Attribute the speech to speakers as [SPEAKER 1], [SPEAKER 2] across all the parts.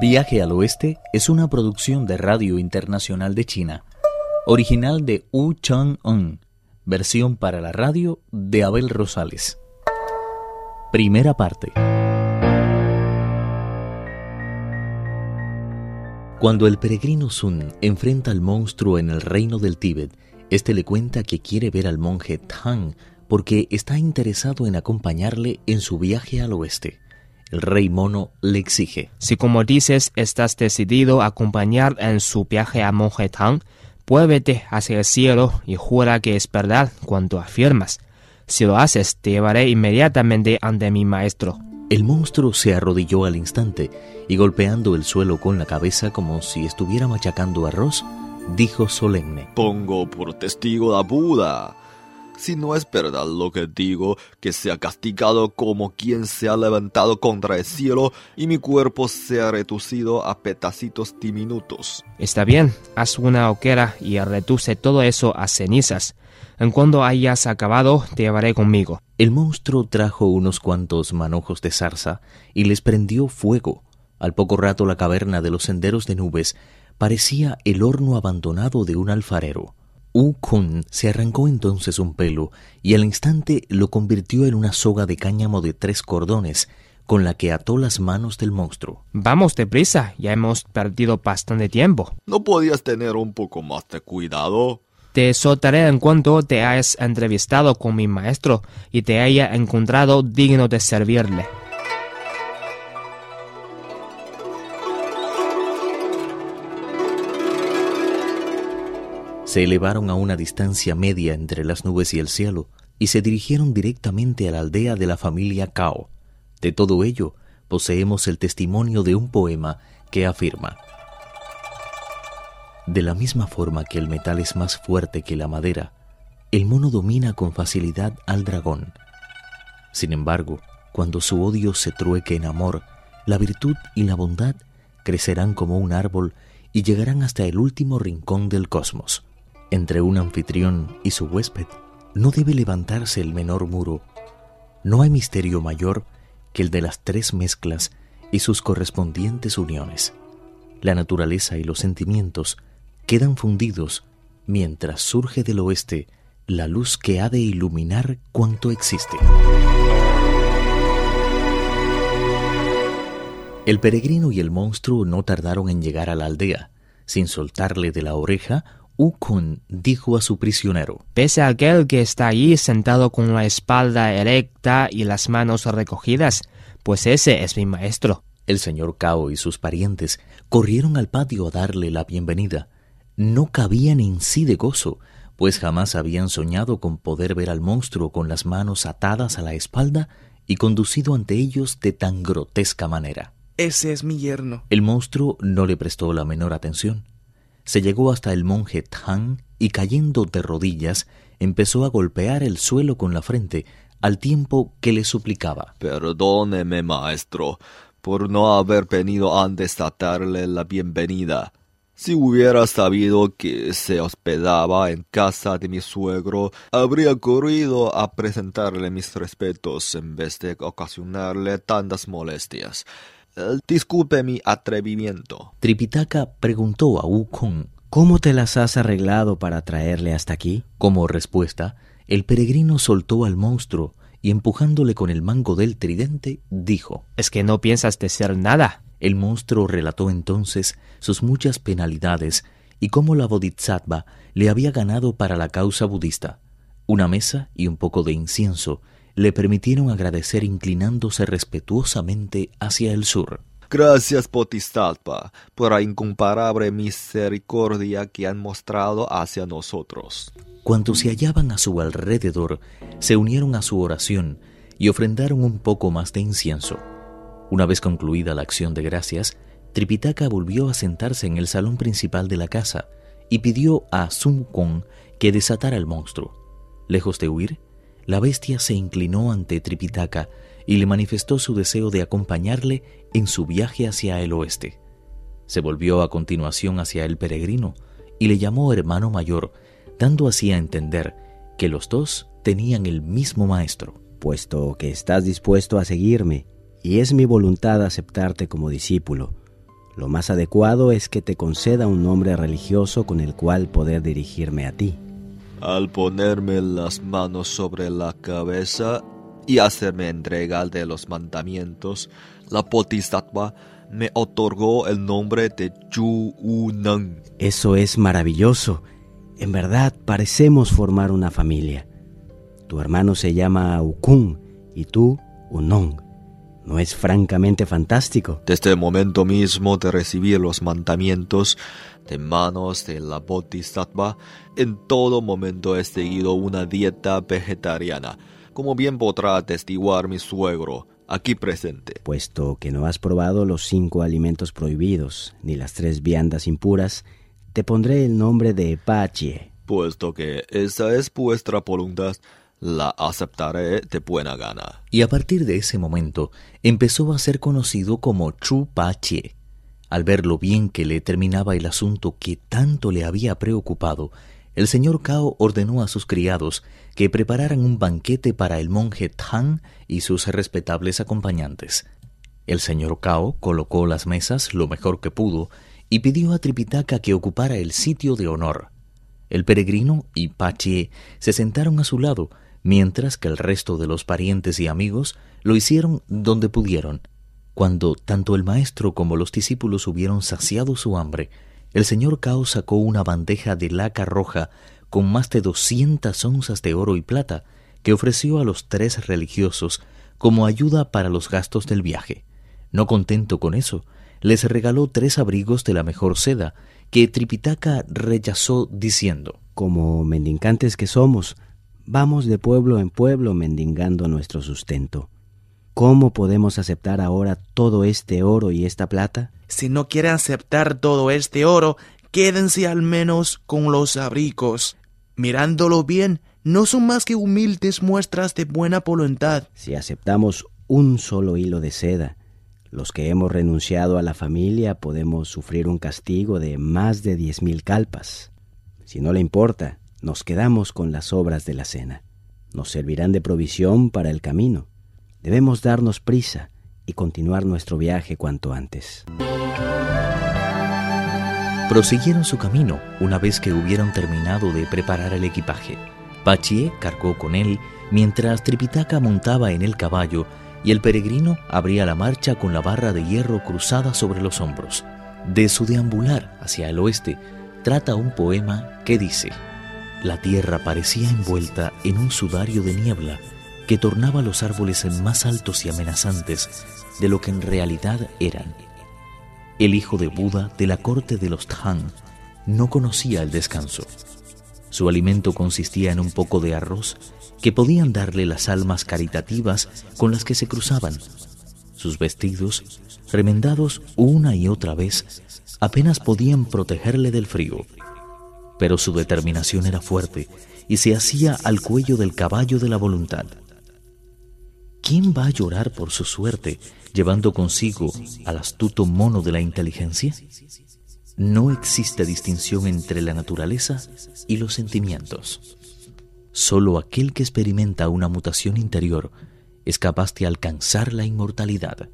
[SPEAKER 1] Viaje al Oeste es una producción de Radio Internacional de China, original de Wu Chang-un, versión para la radio de Abel Rosales. Primera parte. Cuando el peregrino Sun enfrenta al monstruo en el reino del Tíbet, este le cuenta que quiere ver al monje Tang porque está interesado en acompañarle en su viaje al oeste. El rey mono le exige.
[SPEAKER 2] Si como dices estás decidido a acompañar en su viaje a monje Tang, vuélvete hacia el cielo y jura que es verdad cuanto afirmas. Si lo haces, te llevaré inmediatamente ante mi maestro.
[SPEAKER 1] El monstruo se arrodilló al instante y golpeando el suelo con la cabeza como si estuviera machacando arroz, dijo solemne.
[SPEAKER 3] Pongo por testigo a Buda. Si no es verdad lo que digo, que sea castigado como quien se ha levantado contra el cielo y mi cuerpo sea reducido a pedacitos diminutos.
[SPEAKER 2] Está bien, haz una hoguera y reduce todo eso a cenizas. En cuando hayas acabado, te llevaré conmigo.
[SPEAKER 1] El monstruo trajo unos cuantos manojos de zarza y les prendió fuego. Al poco rato la caverna de los senderos de nubes parecía el horno abandonado de un alfarero. U Kun se arrancó entonces un pelo y al instante lo convirtió en una soga de cáñamo de tres cordones con la que ató las manos del monstruo.
[SPEAKER 2] Vamos deprisa, ya hemos perdido bastante tiempo.
[SPEAKER 3] ¿No podías tener un poco más de cuidado?
[SPEAKER 2] Te soltaré en cuanto te hayas entrevistado con mi maestro y te haya encontrado digno de servirle.
[SPEAKER 1] Se elevaron a una distancia media entre las nubes y el cielo y se dirigieron directamente a la aldea de la familia Cao. De todo ello, poseemos el testimonio de un poema que afirma de la misma forma que el metal es más fuerte que la madera, el mono domina con facilidad al dragón. Sin embargo, cuando su odio se trueque en amor, la virtud y la bondad crecerán como un árbol y llegarán hasta el último rincón del cosmos. Entre un anfitrión y su huésped no debe levantarse el menor muro. No hay misterio mayor que el de las tres mezclas y sus correspondientes uniones. La naturaleza y los sentimientos quedan fundidos mientras surge del oeste la luz que ha de iluminar cuanto existe. El peregrino y el monstruo no tardaron en llegar a la aldea. Sin soltarle de la oreja, Ukun dijo a su prisionero:
[SPEAKER 2] Pese a aquel que está allí sentado con la espalda erecta y las manos recogidas, pues ese es mi maestro.
[SPEAKER 1] El señor Cao y sus parientes corrieron al patio a darle la bienvenida no cabían en sí de gozo, pues jamás habían soñado con poder ver al monstruo con las manos atadas a la espalda y conducido ante ellos de tan grotesca manera.
[SPEAKER 4] Ese es mi yerno.
[SPEAKER 1] El monstruo no le prestó la menor atención. Se llegó hasta el monje Tang y cayendo de rodillas empezó a golpear el suelo con la frente al tiempo que le suplicaba.
[SPEAKER 3] Perdóneme, maestro, por no haber venido antes a darle la bienvenida. Si hubiera sabido que se hospedaba en casa de mi suegro, habría corrido a presentarle mis respetos en vez de ocasionarle tantas molestias. Eh, disculpe mi atrevimiento.
[SPEAKER 1] Tripitaka preguntó a Wukong
[SPEAKER 5] ¿Cómo te las has arreglado para traerle hasta aquí?
[SPEAKER 1] Como respuesta, el peregrino soltó al monstruo y empujándole con el mango del tridente, dijo
[SPEAKER 2] ¿Es que no piensas decir nada?
[SPEAKER 1] El monstruo relató entonces sus muchas penalidades y cómo la Bodhisattva le había ganado para la causa budista. Una mesa y un poco de incienso le permitieron agradecer inclinándose respetuosamente hacia el sur.
[SPEAKER 3] Gracias, Bodhisattva, por la incomparable misericordia que han mostrado hacia nosotros.
[SPEAKER 1] Cuantos se hallaban a su alrededor se unieron a su oración y ofrendaron un poco más de incienso. Una vez concluida la acción de gracias, Tripitaka volvió a sentarse en el salón principal de la casa y pidió a Sun Kong que desatara al monstruo. Lejos de huir, la bestia se inclinó ante Tripitaka y le manifestó su deseo de acompañarle en su viaje hacia el oeste. Se volvió a continuación hacia el peregrino y le llamó hermano mayor, dando así a entender que los dos tenían el mismo maestro.
[SPEAKER 5] Puesto que estás dispuesto a seguirme, y es mi voluntad aceptarte como discípulo. Lo más adecuado es que te conceda un nombre religioso con el cual poder dirigirme a ti.
[SPEAKER 3] Al ponerme las manos sobre la cabeza y hacerme entrega de los mandamientos, la Bodhisattva me otorgó el nombre de Chu Unang.
[SPEAKER 5] Eso es maravilloso. En verdad parecemos formar una familia. Tu hermano se llama Ukun y tú Unong. ¿No es francamente fantástico?
[SPEAKER 3] Desde el momento mismo de recibir los mandamientos de manos de la Bodhisattva, en todo momento he seguido una dieta vegetariana, como bien podrá atestiguar mi suegro, aquí presente.
[SPEAKER 5] Puesto que no has probado los cinco alimentos prohibidos, ni las tres viandas impuras, te pondré el nombre de Pachie.
[SPEAKER 3] Puesto que esa es vuestra voluntad, la aceptaré de buena gana.
[SPEAKER 1] Y a partir de ese momento empezó a ser conocido como Chu Pachie. Al ver lo bien que le terminaba el asunto que tanto le había preocupado, el señor Cao ordenó a sus criados que prepararan un banquete para el monje Tang y sus respetables acompañantes. El señor Cao colocó las mesas lo mejor que pudo y pidió a Tripitaka que ocupara el sitio de honor. El peregrino y Pachie se sentaron a su lado mientras que el resto de los parientes y amigos lo hicieron donde pudieron. Cuando tanto el maestro como los discípulos hubieron saciado su hambre, el señor Cao sacó una bandeja de laca roja con más de doscientas onzas de oro y plata que ofreció a los tres religiosos como ayuda para los gastos del viaje. No contento con eso, les regaló tres abrigos de la mejor seda, que Tripitaka rechazó diciendo
[SPEAKER 5] Como mendicantes que somos, Vamos de pueblo en pueblo mendigando nuestro sustento. ¿Cómo podemos aceptar ahora todo este oro y esta plata?
[SPEAKER 4] Si no quieren aceptar todo este oro, quédense al menos con los abricos. Mirándolo bien, no son más que humildes muestras de buena voluntad.
[SPEAKER 5] Si aceptamos un solo hilo de seda, los que hemos renunciado a la familia podemos sufrir un castigo de más de diez mil calpas. Si no le importa, nos quedamos con las obras de la cena. Nos servirán de provisión para el camino. Debemos darnos prisa y continuar nuestro viaje cuanto antes.
[SPEAKER 1] Prosiguieron su camino una vez que hubieron terminado de preparar el equipaje. Pachie cargó con él mientras Tripitaka montaba en el caballo y el peregrino abría la marcha con la barra de hierro cruzada sobre los hombros. De su deambular hacia el oeste trata un poema que dice la tierra parecía envuelta en un sudario de niebla que tornaba los árboles más altos y amenazantes de lo que en realidad eran. El hijo de Buda de la corte de los Tang no conocía el descanso. Su alimento consistía en un poco de arroz que podían darle las almas caritativas con las que se cruzaban. Sus vestidos, remendados una y otra vez, apenas podían protegerle del frío pero su determinación era fuerte y se hacía al cuello del caballo de la voluntad. ¿Quién va a llorar por su suerte llevando consigo al astuto mono de la inteligencia? No existe distinción entre la naturaleza y los sentimientos. Solo aquel que experimenta una mutación interior es capaz de alcanzar la inmortalidad.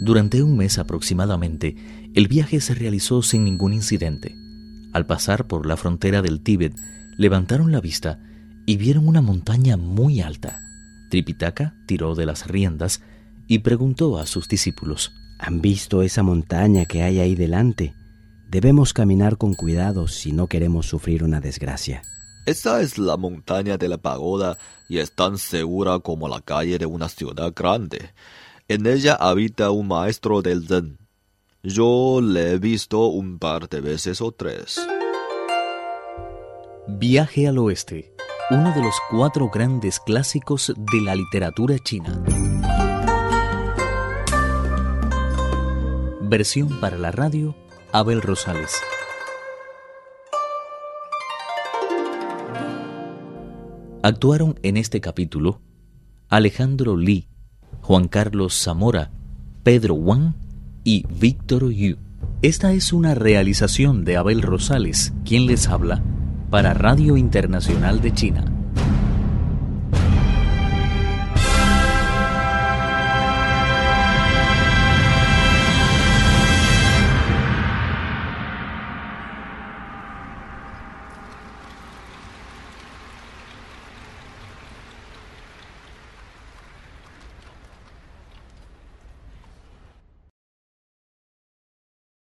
[SPEAKER 1] Durante un mes aproximadamente, el viaje se realizó sin ningún incidente. Al pasar por la frontera del Tíbet, levantaron la vista y vieron una montaña muy alta. Tripitaka tiró de las riendas y preguntó a sus discípulos,
[SPEAKER 5] ¿Han visto esa montaña que hay ahí delante? Debemos caminar con cuidado si no queremos sufrir una desgracia.
[SPEAKER 3] Esa es la montaña de la pagoda y es tan segura como la calle de una ciudad grande. En ella habita un maestro del Zen. Yo le he visto un par de veces o tres.
[SPEAKER 1] Viaje al oeste, uno de los cuatro grandes clásicos de la literatura china. Versión para la radio, Abel Rosales. Actuaron en este capítulo Alejandro Lee, Juan Carlos Zamora, Pedro Wang y Víctor Yu. Esta es una realización de Abel Rosales, quien les habla, para Radio Internacional de China.